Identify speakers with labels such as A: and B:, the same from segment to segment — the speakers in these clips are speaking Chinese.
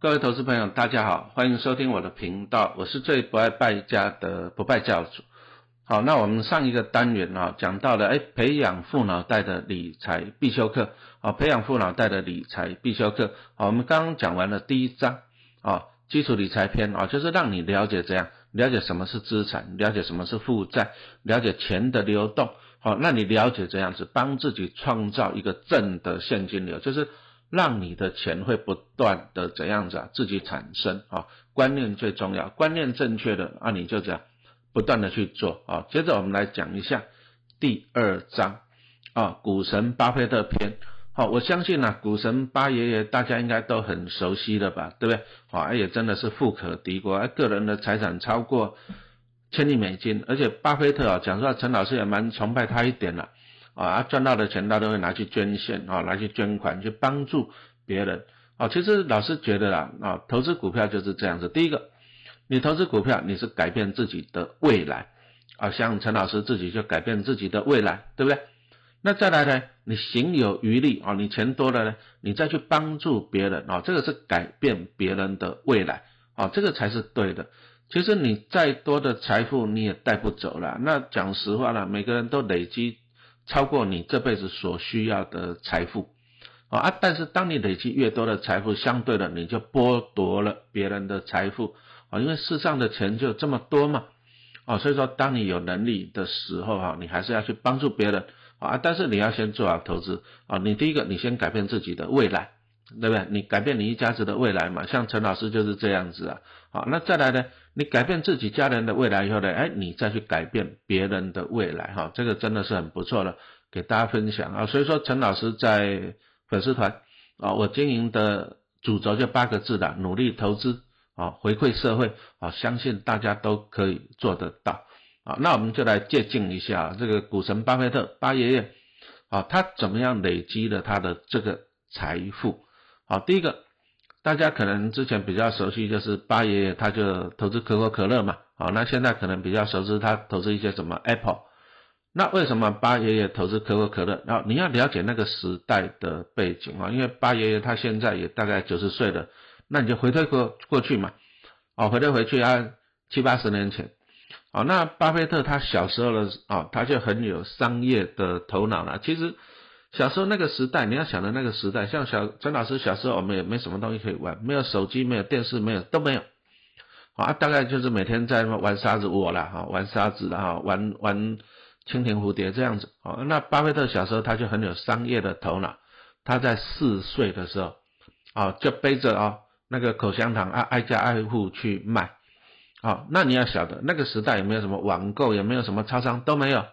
A: 各位投资朋友，大家好，欢迎收听我的频道，我是最不爱败家的不败教主。好，那我们上一个单元啊，讲到了哎，培养富脑袋的理财必修课啊，培养富脑袋的理财必修课。好，我们刚刚讲完了第一章啊，基础理财篇啊，就是让你了解怎样了解什么是资产，了解什么是负债，了解钱的流动。好，那你了解这样子，帮自己创造一个正的现金流，就是。让你的钱会不断的怎样子啊，自己产生啊，观念最重要，观念正确的啊，你就这样不断的去做啊。接着我们来讲一下第二章啊，股神巴菲特篇。好，我相信呢，股神巴爷爷大家应该都很熟悉的吧，对不对？啊，也真的是富可敌国，个人的财产超过千亿美金，而且巴菲特啊，讲实话，陈老师也蛮崇拜他一点了。啊，啊赚到的钱他都会拿去捐献啊，拿去捐款去帮助别人啊。其实老师觉得啦，啊，投资股票就是这样子。第一个，你投资股票你是改变自己的未来啊，像陈老师自己就改变自己的未来，对不对？那再来呢，你行有余力啊，你钱多了呢，你再去帮助别人啊，这个是改变别人的未来啊，这个才是对的。其实你再多的财富你也带不走了。那讲实话了，每个人都累积。超过你这辈子所需要的财富，啊，但是当你累积越多的财富，相对的你就剥夺了别人的财富，啊，因为世上的钱就这么多嘛，啊，所以说当你有能力的时候，哈，你还是要去帮助别人，啊，但是你要先做好投资，啊，你第一个你先改变自己的未来。对不对？你改变你一家子的未来嘛？像陈老师就是这样子啊。好，那再来呢？你改变自己家人的未来以后呢？哎，你再去改变别人的未来哈，这个真的是很不错的，给大家分享啊。所以说，陈老师在粉丝团啊，我经营的主轴就八个字的：努力投资啊，回馈社会啊，相信大家都可以做得到啊。那我们就来借鉴一下这个股神巴菲特巴爷爷啊，他怎么样累积了他的这个财富？好，第一个，大家可能之前比较熟悉，就是八爷爷他就投资可口可乐嘛。啊，那现在可能比较熟知他投资一些什么 Apple。那为什么八爷爷投资可口可乐？然后你要了解那个时代的背景啊，因为八爷爷他现在也大概九十岁了，那你就回推过过去嘛。哦，回推回去啊，七八十年前。哦，那巴菲特他小时候的啊，他就很有商业的头脑了。其实。小时候那个时代，你要想的那个时代，像小陈老师小时候，我们也没什么东西可以玩，没有手机，没有电视，没有都没有，啊，大概就是每天在玩沙子窝了哈，玩沙子然后玩玩蜻蜓蝴蝶这样子，啊，那巴菲特小时候他就很有商业的头脑，他在四岁的时候，啊，就背着啊那个口香糖啊挨家挨户去卖，啊，那你要晓得那个时代也没有什么网购，也没有什么超商都没有。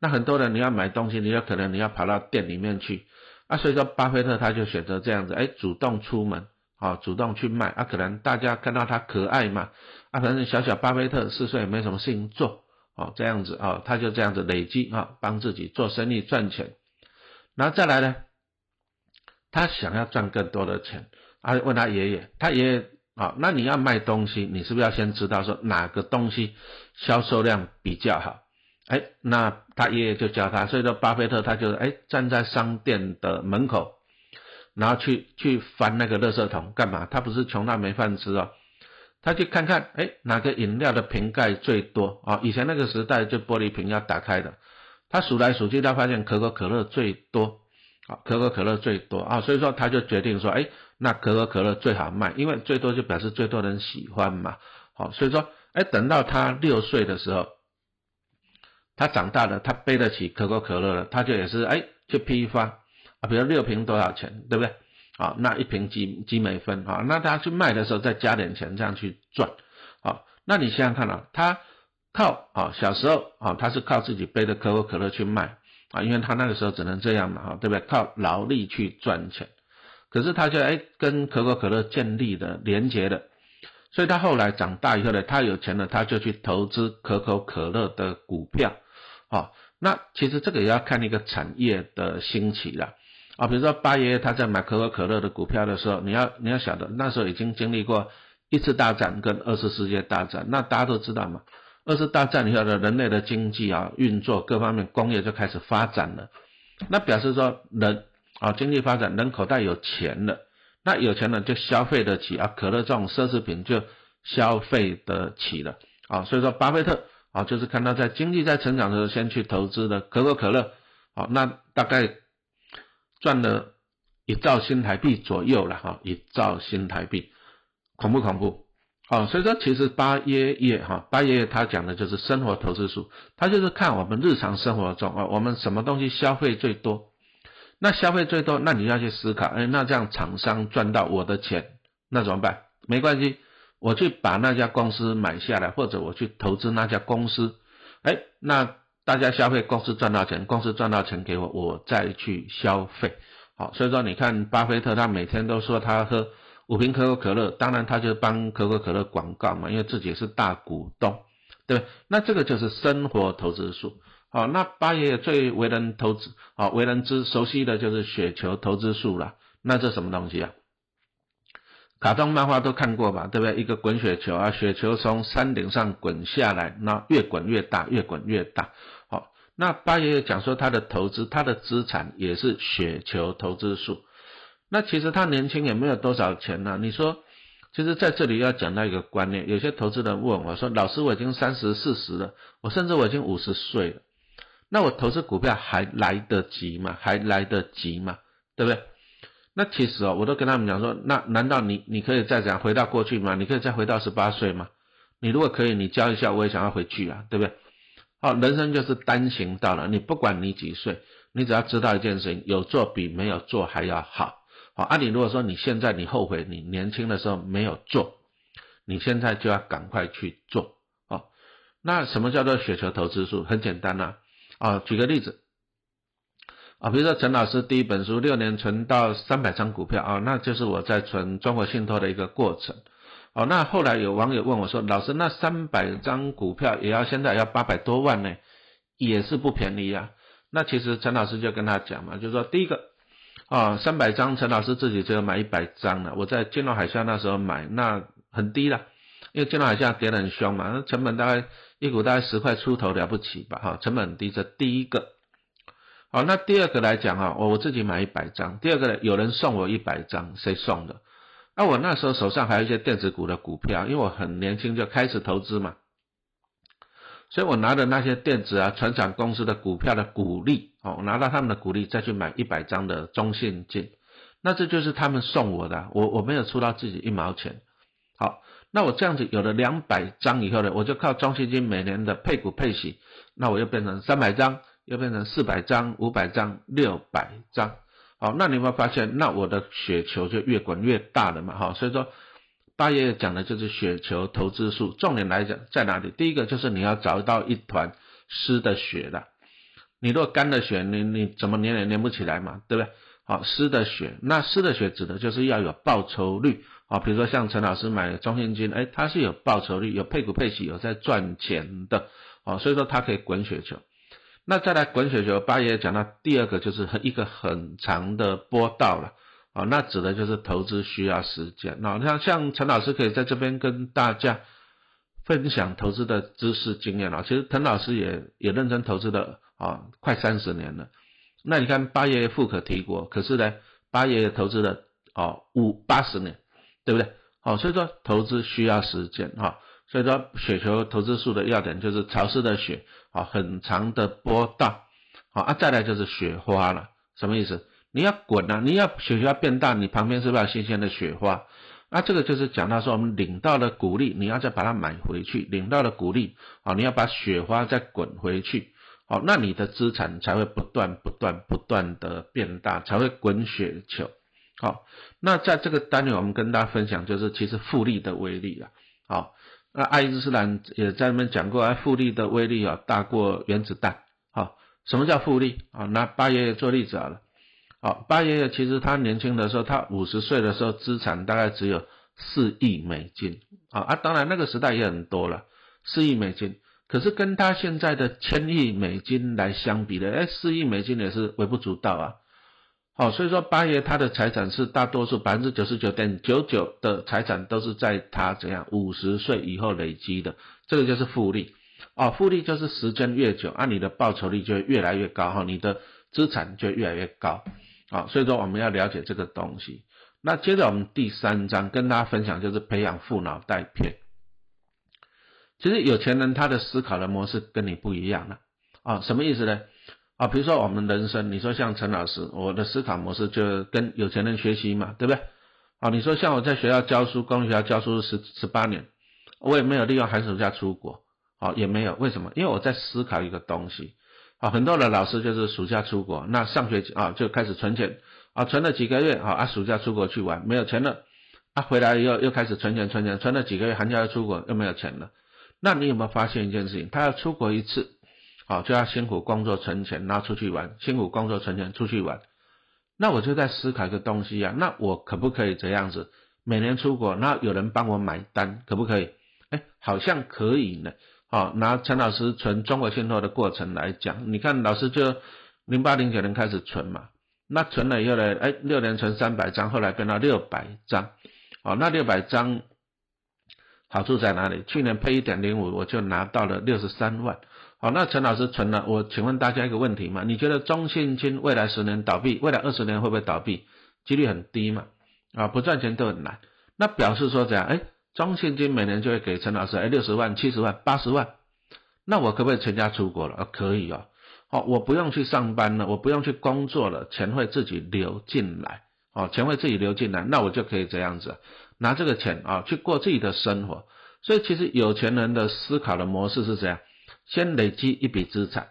A: 那很多人你要买东西，你有可能你要跑到店里面去，啊，所以说巴菲特他就选择这样子，哎，主动出门，啊，主动去卖，啊，可能大家看到他可爱嘛，啊，反正小小巴菲特四岁也没什么事情做，哦，这样子啊，他就这样子累积啊，帮自己做生意赚钱，然后再来呢，他想要赚更多的钱，啊，问他爷爷，他爷爷啊，那你要卖东西，你是不是要先知道说哪个东西销售量比较好？哎，那他爷爷就教他，所以说巴菲特他就哎站在商店的门口，然后去去翻那个垃圾桶干嘛？他不是穷到没饭吃哦，他去看看哎哪个饮料的瓶盖最多啊？以前那个时代就玻璃瓶要打开的，他数来数去，他发现可口可乐最多，啊可口可乐最多啊，所以说他就决定说，哎那可口可乐最好卖，因为最多就表示最多人喜欢嘛，好，所以说哎等到他六岁的时候。他长大了，他背得起可口可乐了，他就也是哎去批发啊，比如六瓶多少钱，对不对？啊，那一瓶几几美分啊？那他去卖的时候再加点钱，这样去赚啊？那你想想看啊，他靠啊小时候啊，他是靠自己背的可口可乐去卖啊，因为他那个时候只能这样嘛，哈，对不对？靠劳力去赚钱，可是他就哎跟可口可乐建立了连接的，所以他后来长大以后呢，他有钱了，他就去投资可口可乐的股票。好，那其实这个也要看一个产业的兴起了啊。比如说八爷爷他在买可口可乐的股票的时候，你要你要晓得，那时候已经经历过一次大战跟二次世界大战。那大家都知道嘛，二次大战以后的人类的经济啊运作各方面工业就开始发展了，那表示说人啊经济发展，人口袋有钱了，那有钱了就消费得起啊，可乐这种奢侈品就消费得起了啊。所以说，巴菲特啊，就是看到在经济在成长的时候先去投资的可口可乐，好，那大概赚了一兆新台币左右了哈，一兆新台币，恐怖恐怖。啊，所以说其实巴耶耶哈，巴耶耶他讲的就是生活投资术，他就是看我们日常生活中啊，我们什么东西消费最多。那消费最多，那你要去思考，哎，那这样厂商赚到我的钱，那怎么办？没关系，我去把那家公司买下来，或者我去投资那家公司，哎，那大家消费，公司赚到钱，公司赚到钱给我，我再去消费。好，所以说你看巴菲特他每天都说他喝五瓶可口可乐，当然他就帮可口可乐广告嘛，因为自己是大股东，对不对？那这个就是生活投资术。好，那八爷爷最为人投资，好为人知熟悉的就是雪球投资术了。那这什么东西啊？卡通漫画都看过吧，对不对？一个滚雪球啊，雪球从山顶上滚下来，那越滚越大，越滚越大。好，那八爷爷讲说他的投资，他的资产也是雪球投资术。那其实他年轻也没有多少钱呢。你说，其实在这里要讲到一个观念，有些投资人问我说：“老师，我已经三十四十了，我甚至我已经五十岁了。”那我投资股票还来得及吗？还来得及吗？对不对？那其实哦，我都跟他们讲说，那难道你你可以再讲回到过去吗？你可以再回到十八岁吗？你如果可以，你教一下，我也想要回去啊，对不对？好，人生就是单行道了，你不管你几岁，你只要知道一件事情，有做比没有做还要好。好，啊，你如果说你现在你后悔你年轻的时候没有做，你现在就要赶快去做。哦，那什么叫做雪球投资术？很简单呐。啊，举个例子，啊，比如说陈老师第一本书六年存到三百张股票啊，那就是我在存中国信托的一个过程。哦，那后来有网友问我说，老师，那三百张股票也要现在要八百多万呢，也是不便宜呀。那其实陈老师就跟他讲嘛，就是说第一个，啊，三百张陈老师自己只有买一百张了，我在金融海啸那时候买，那很低了。因为金融海啸跌得很凶嘛，那成本大概一股大概十块出头了不起吧，哈，成本很低。这第一个，好，那第二个来讲啊，我我自己买一百张，第二个有人送我一百张，谁送的？那我那时候手上还有一些电子股的股票，因为我很年轻就开始投资嘛，所以我拿着那些电子啊、船厂公司的股票的股利，哦，拿到他们的股利再去买一百张的中信金，那这就是他们送我的，我我没有出到自己一毛钱，好。那我这样子有了两百张以后呢，我就靠中信金每年的配股配息，那我又变成三百张，又变成四百张、五百张、六百张。好，那你有没有发现，那我的雪球就越滚越大了嘛？哈，所以说八爷讲的就是雪球投资术，重点来讲在哪里？第一个就是你要找到一团湿的雪的，你如果干的雪，你你怎么粘也粘不起来嘛，对不对？好，湿的雪，那湿的雪指的就是要有报酬率。啊，比如说像陈老师买中信金，哎，它是有报酬率、有配股配息、有在赚钱的，哦，所以说它可以滚雪球。那再来滚雪球，八爷讲到第二个就是一个很长的波道了，啊，那指的就是投资需要时间。那像像陈老师可以在这边跟大家分享投资的知识经验啊，其实陈老师也也认真投资的啊，快三十年了。那你看八爷富可敌国，可是呢，八爷投资了哦五八十年。对不对？好，所以说投资需要时间哈，所以说雪球投资术的要点就是潮湿的雪，啊，很长的波道，好啊，再来就是雪花了，什么意思？你要滚啊，你要雪球要变大，你旁边是不是要新鲜的雪花？那这个就是讲到说我们领到了股利，你要再把它买回去，领到了股利，好，你要把雪花再滚回去，好，那你的资产才会不断不断不断的变大，才会滚雪球。好，那在这个单元，我们跟大家分享就是其实复利的威力啊。好，那爱因斯坦也在那边讲过，哎，复利的威力啊大过原子弹。好，什么叫复利啊？拿八爷爷做例子好了。好，八爷爷其实他年轻的时候，他五十岁的时候资产大概只有四亿美金。啊啊，当然那个时代也很多了，四亿美金。可是跟他现在的千亿美金来相比的，哎，四亿美金也是微不足道啊。哦，所以说八爷他的财产是大多数百分之九十九点九九的财产都是在他怎样五十岁以后累积的，这个就是复利。哦，复利就是时间越久，啊，你的报酬率就越来越高，哈，你的资产就越来越高。好，所以说我们要了解这个东西。那接着我们第三章跟大家分享就是培养富脑袋篇。其实有钱人他的思考的模式跟你不一样了啊，什么意思呢？啊，比如说我们人生，你说像陈老师，我的思考模式就跟有钱人学习嘛，对不对？啊，你说像我在学校教书，公立学校教书十十八年，我也没有利用寒暑假出国，啊，也没有，为什么？因为我在思考一个东西，啊，很多的老师就是暑假出国，那上学期啊就开始存钱，啊，存了几个月，啊，啊，暑假出国去玩，没有钱了，啊，回来又又开始存钱存钱，存了几个月，寒假又出国又没有钱了。那你有没有发现一件事情？他要出国一次，好就要辛苦工作存钱，然后出去玩，辛苦工作存钱出去玩。那我就在思考一个东西啊，那我可不可以这样子？每年出国，那有人帮我买单，可不可以？哎，好像可以呢。好，拿陈老师存中国信托的过程来讲，你看老师就零八零九年开始存嘛，那存了以后呢，哎，六年存三百张，后来变到六百张，好，那六百张。好处在哪里？去年配一点零五，我就拿到了六十三万。好，那陈老师存了，我请问大家一个问题嘛？你觉得中信金未来十年倒闭，未来二十年会不会倒闭？几率很低嘛？啊，不赚钱都很难。那表示说怎样？哎，中信金每年就会给陈老师哎六十万、七十万、八十万。那我可不可以全家出国了？啊，可以哦。好，我不用去上班了，我不用去工作了，钱会自己流进来。哦，钱会自己流进来，那我就可以这样子。拿这个钱啊去过自己的生活，所以其实有钱人的思考的模式是这样：先累积一笔资产，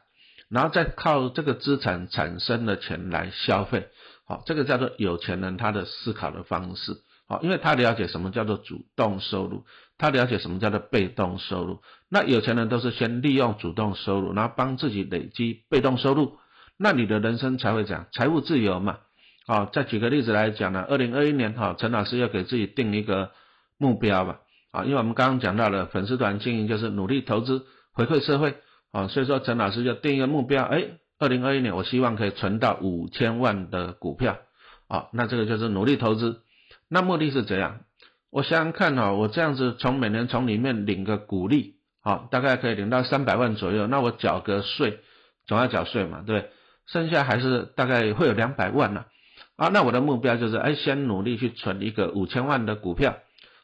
A: 然后再靠这个资产产生的钱来消费。好，这个叫做有钱人他的思考的方式。好，因为他了解什么叫做主动收入，他了解什么叫做被动收入。那有钱人都是先利用主动收入，然后帮自己累积被动收入，那你的人生才会讲财务自由嘛。好，再举个例子来讲呢，二零二一年哈，陈老师要给自己定一个目标吧，啊，因为我们刚刚讲到了粉丝团经营就是努力投资回馈社会，啊，所以说陈老师就定一个目标，哎，二零二一年我希望可以存到五千万的股票，啊，那这个就是努力投资，那目的是怎样？我想想看哈，我这样子从每年从里面领个股利，好，大概可以领到三百万左右，那我缴个税，总要缴税嘛，对？剩下还是大概会有两百万呢。啊，那我的目标就是，哎，先努力去存一个五千万的股票，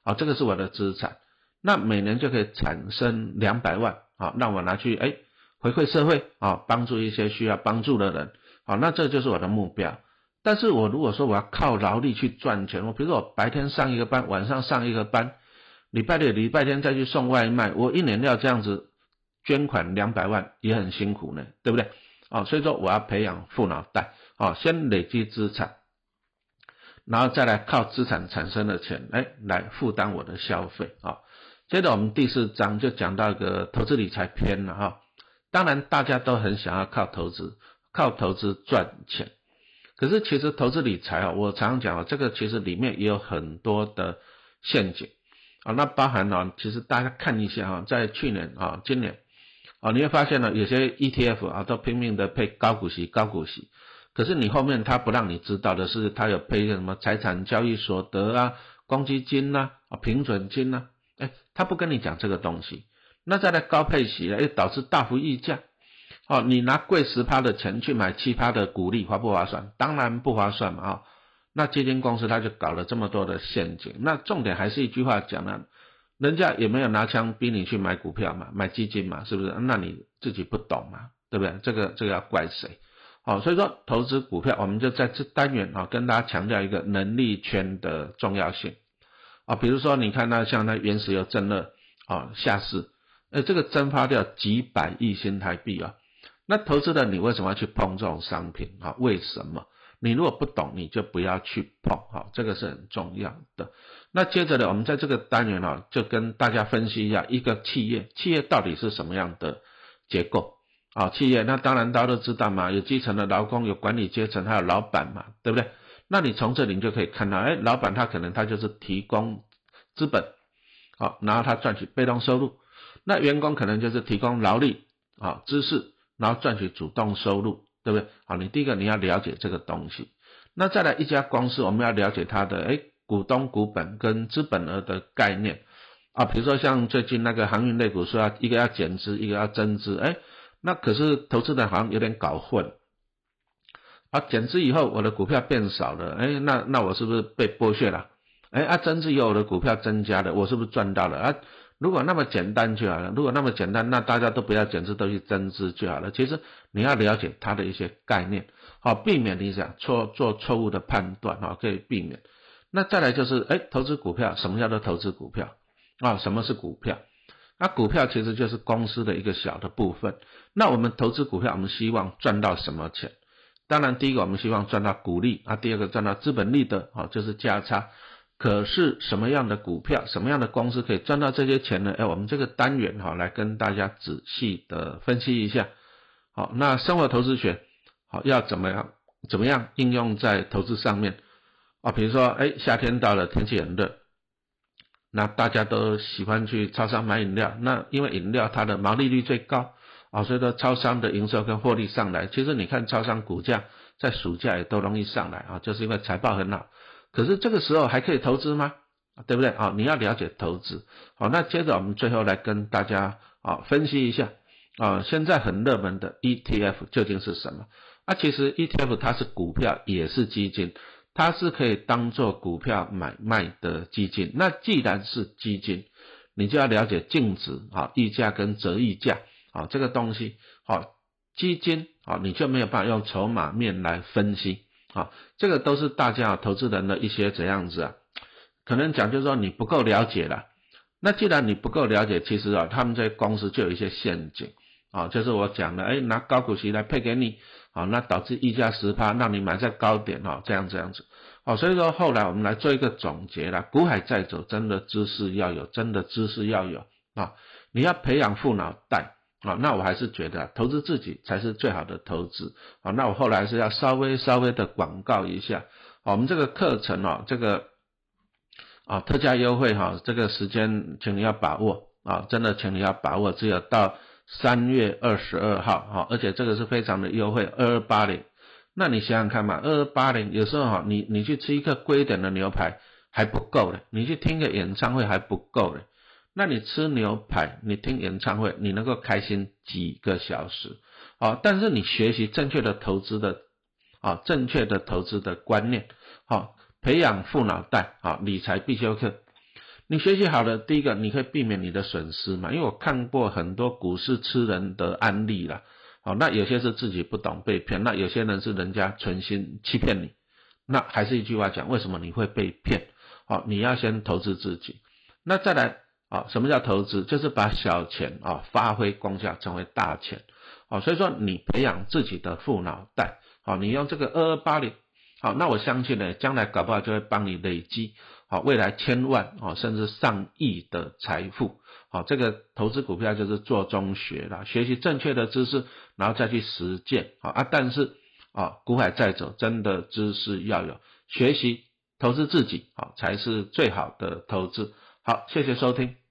A: 啊，这个是我的资产，那每年就可以产生两百万，啊，那我拿去，哎，回馈社会，啊，帮助一些需要帮助的人，好，那这就是我的目标。但是我如果说我要靠劳力去赚钱，我比如说我白天上一个班，晚上上一个班，礼拜六、礼拜天再去送外卖，我一年要这样子捐款两百万，也很辛苦呢，对不对？啊，所以说我要培养富脑袋，啊，先累积资产。然后再来靠资产产生的钱，哎，来负担我的消费啊。接着我们第四章就讲到一个投资理财篇了哈。当然大家都很想要靠投资，靠投资赚钱。可是其实投资理财啊，我常常讲啊，这个其实里面也有很多的陷阱啊。那包含了，其实大家看一下啊，在去年啊、今年啊，你会发现呢，有些 ETF 啊都拼命的配高股息、高股息。可是你后面他不让你知道的是，他有配什么财产交易所得啊、公积金呐、啊平准金呐，哎，他不跟你讲这个东西。那再来高配息，哎，导致大幅溢价。哦，你拿贵十趴的钱去买七趴的股利，划不划算？当然不划算嘛！啊，那基金公司他就搞了这么多的陷阱。那重点还是一句话讲呢，人家也没有拿枪逼你去买股票嘛，买基金嘛，是不是？那你自己不懂嘛，对不对？这个这个要怪谁？好，所以说投资股票，我们就在这单元啊，跟大家强调一个能力圈的重要性啊。比如说，你看那像那原石油正热啊下市，呃，这个蒸发掉几百亿新台币啊。那投资的你为什么要去碰这种商品啊？为什么？你如果不懂，你就不要去碰，哈，这个是很重要的。那接着呢，我们在这个单元啊，就跟大家分析一下一个企业，企业到底是什么样的结构。啊，企业那当然大家都知道嘛，有基层的劳工，有管理阶层，还有老板嘛，对不对？那你从这里就可以看到，哎，老板他可能他就是提供资本，好，然后他赚取被动收入，那员工可能就是提供劳力啊知识，然后赚取主动收入，对不对？好，你第一个你要了解这个东西，那再来一家公司，我们要了解它的哎股东股本跟资本额的概念啊，比如说像最近那个航运类股说要一个要减资，一个要增资，哎。那可是投资人好像有点搞混好，减资以后我的股票变少了，哎，那那我是不是被剥削了？哎，啊，增资以后我的股票增加了，我是不是赚到了？啊，如果那么简单就好了，如果那么简单，那大家都不要减资，都去增资就好了。其实你要了解它的一些概念，好，避免你想错做错误的判断，哈，可以避免。那再来就是，哎，投资股票，什么叫做投资股票？啊，什么是股票？那股票其实就是公司的一个小的部分。那我们投资股票，我们希望赚到什么钱？当然，第一个我们希望赚到股利啊，第二个赚到资本利得啊，就是价差。可是什么样的股票，什么样的公司可以赚到这些钱呢？哎，我们这个单元哈，来跟大家仔细的分析一下。好，那生活投资学好要怎么样怎么样应用在投资上面啊？比如说，哎，夏天到了，天气很热。那大家都喜欢去超商买饮料，那因为饮料它的毛利率最高啊，所以说超商的营收跟获利上来。其实你看超商股价在暑假也都容易上来啊，就是因为财报很好。可是这个时候还可以投资吗？对不对啊？你要了解投资。好，那接着我们最后来跟大家啊分析一下啊，现在很热门的 ETF 究竟是什么？啊，其实 ETF 它是股票也是基金。它是可以当做股票买卖的基金。那既然是基金，你就要了解净值啊、溢价跟折溢价啊这个东西。好，基金啊，你就没有办法用筹码面来分析啊。这个都是大家投资人的一些怎样子啊？可能讲就是说你不够了解了。那既然你不够了解，其实啊，他们这些公司就有一些陷阱啊，就是我讲的，哎，拿高股息来配给你。好，那导致溢价十趴，让你买在高点哈，这样这样子，好，所以说后来我们来做一个总结了，股海在走，真的知识要有，真的知识要有啊，你要培养富脑袋啊，那我还是觉得投资自己才是最好的投资啊，那我后来是要稍微稍微的广告一下，我们这个课程哦，这个啊特价优惠哈，这个时间请你要把握啊，真的请你要把握，只有到。三月二十二号，哈，而且这个是非常的优惠，二二八零。那你想想看嘛，二二八零，有时候哈，你你去吃一个贵一点的牛排还不够嘞，你去听个演唱会还不够嘞。那你吃牛排，你听演唱会，你能够开心几个小时，好，但是你学习正确的投资的，啊，正确的投资的观念，好，培养富脑袋，啊，理财必修课。你学习好了，第一个你可以避免你的损失嘛，因为我看过很多股市吃人的案例了，好，那有些是自己不懂被骗，那有些人是人家存心欺骗你，那还是一句话讲，为什么你会被骗？好，你要先投资自己，那再来啊，什么叫投资？就是把小钱啊发挥功效，成为大钱，好，所以说你培养自己的富脑袋，好，你用这个二二八零，好，那我相信呢，将来搞不好就会帮你累积。好，未来千万啊，甚至上亿的财富，好，这个投资股票就是做中学了，学习正确的知识，然后再去实践，好啊，但是啊，股海在走，真的知识要有，学习投资自己，好才是最好的投资。好，谢谢收听。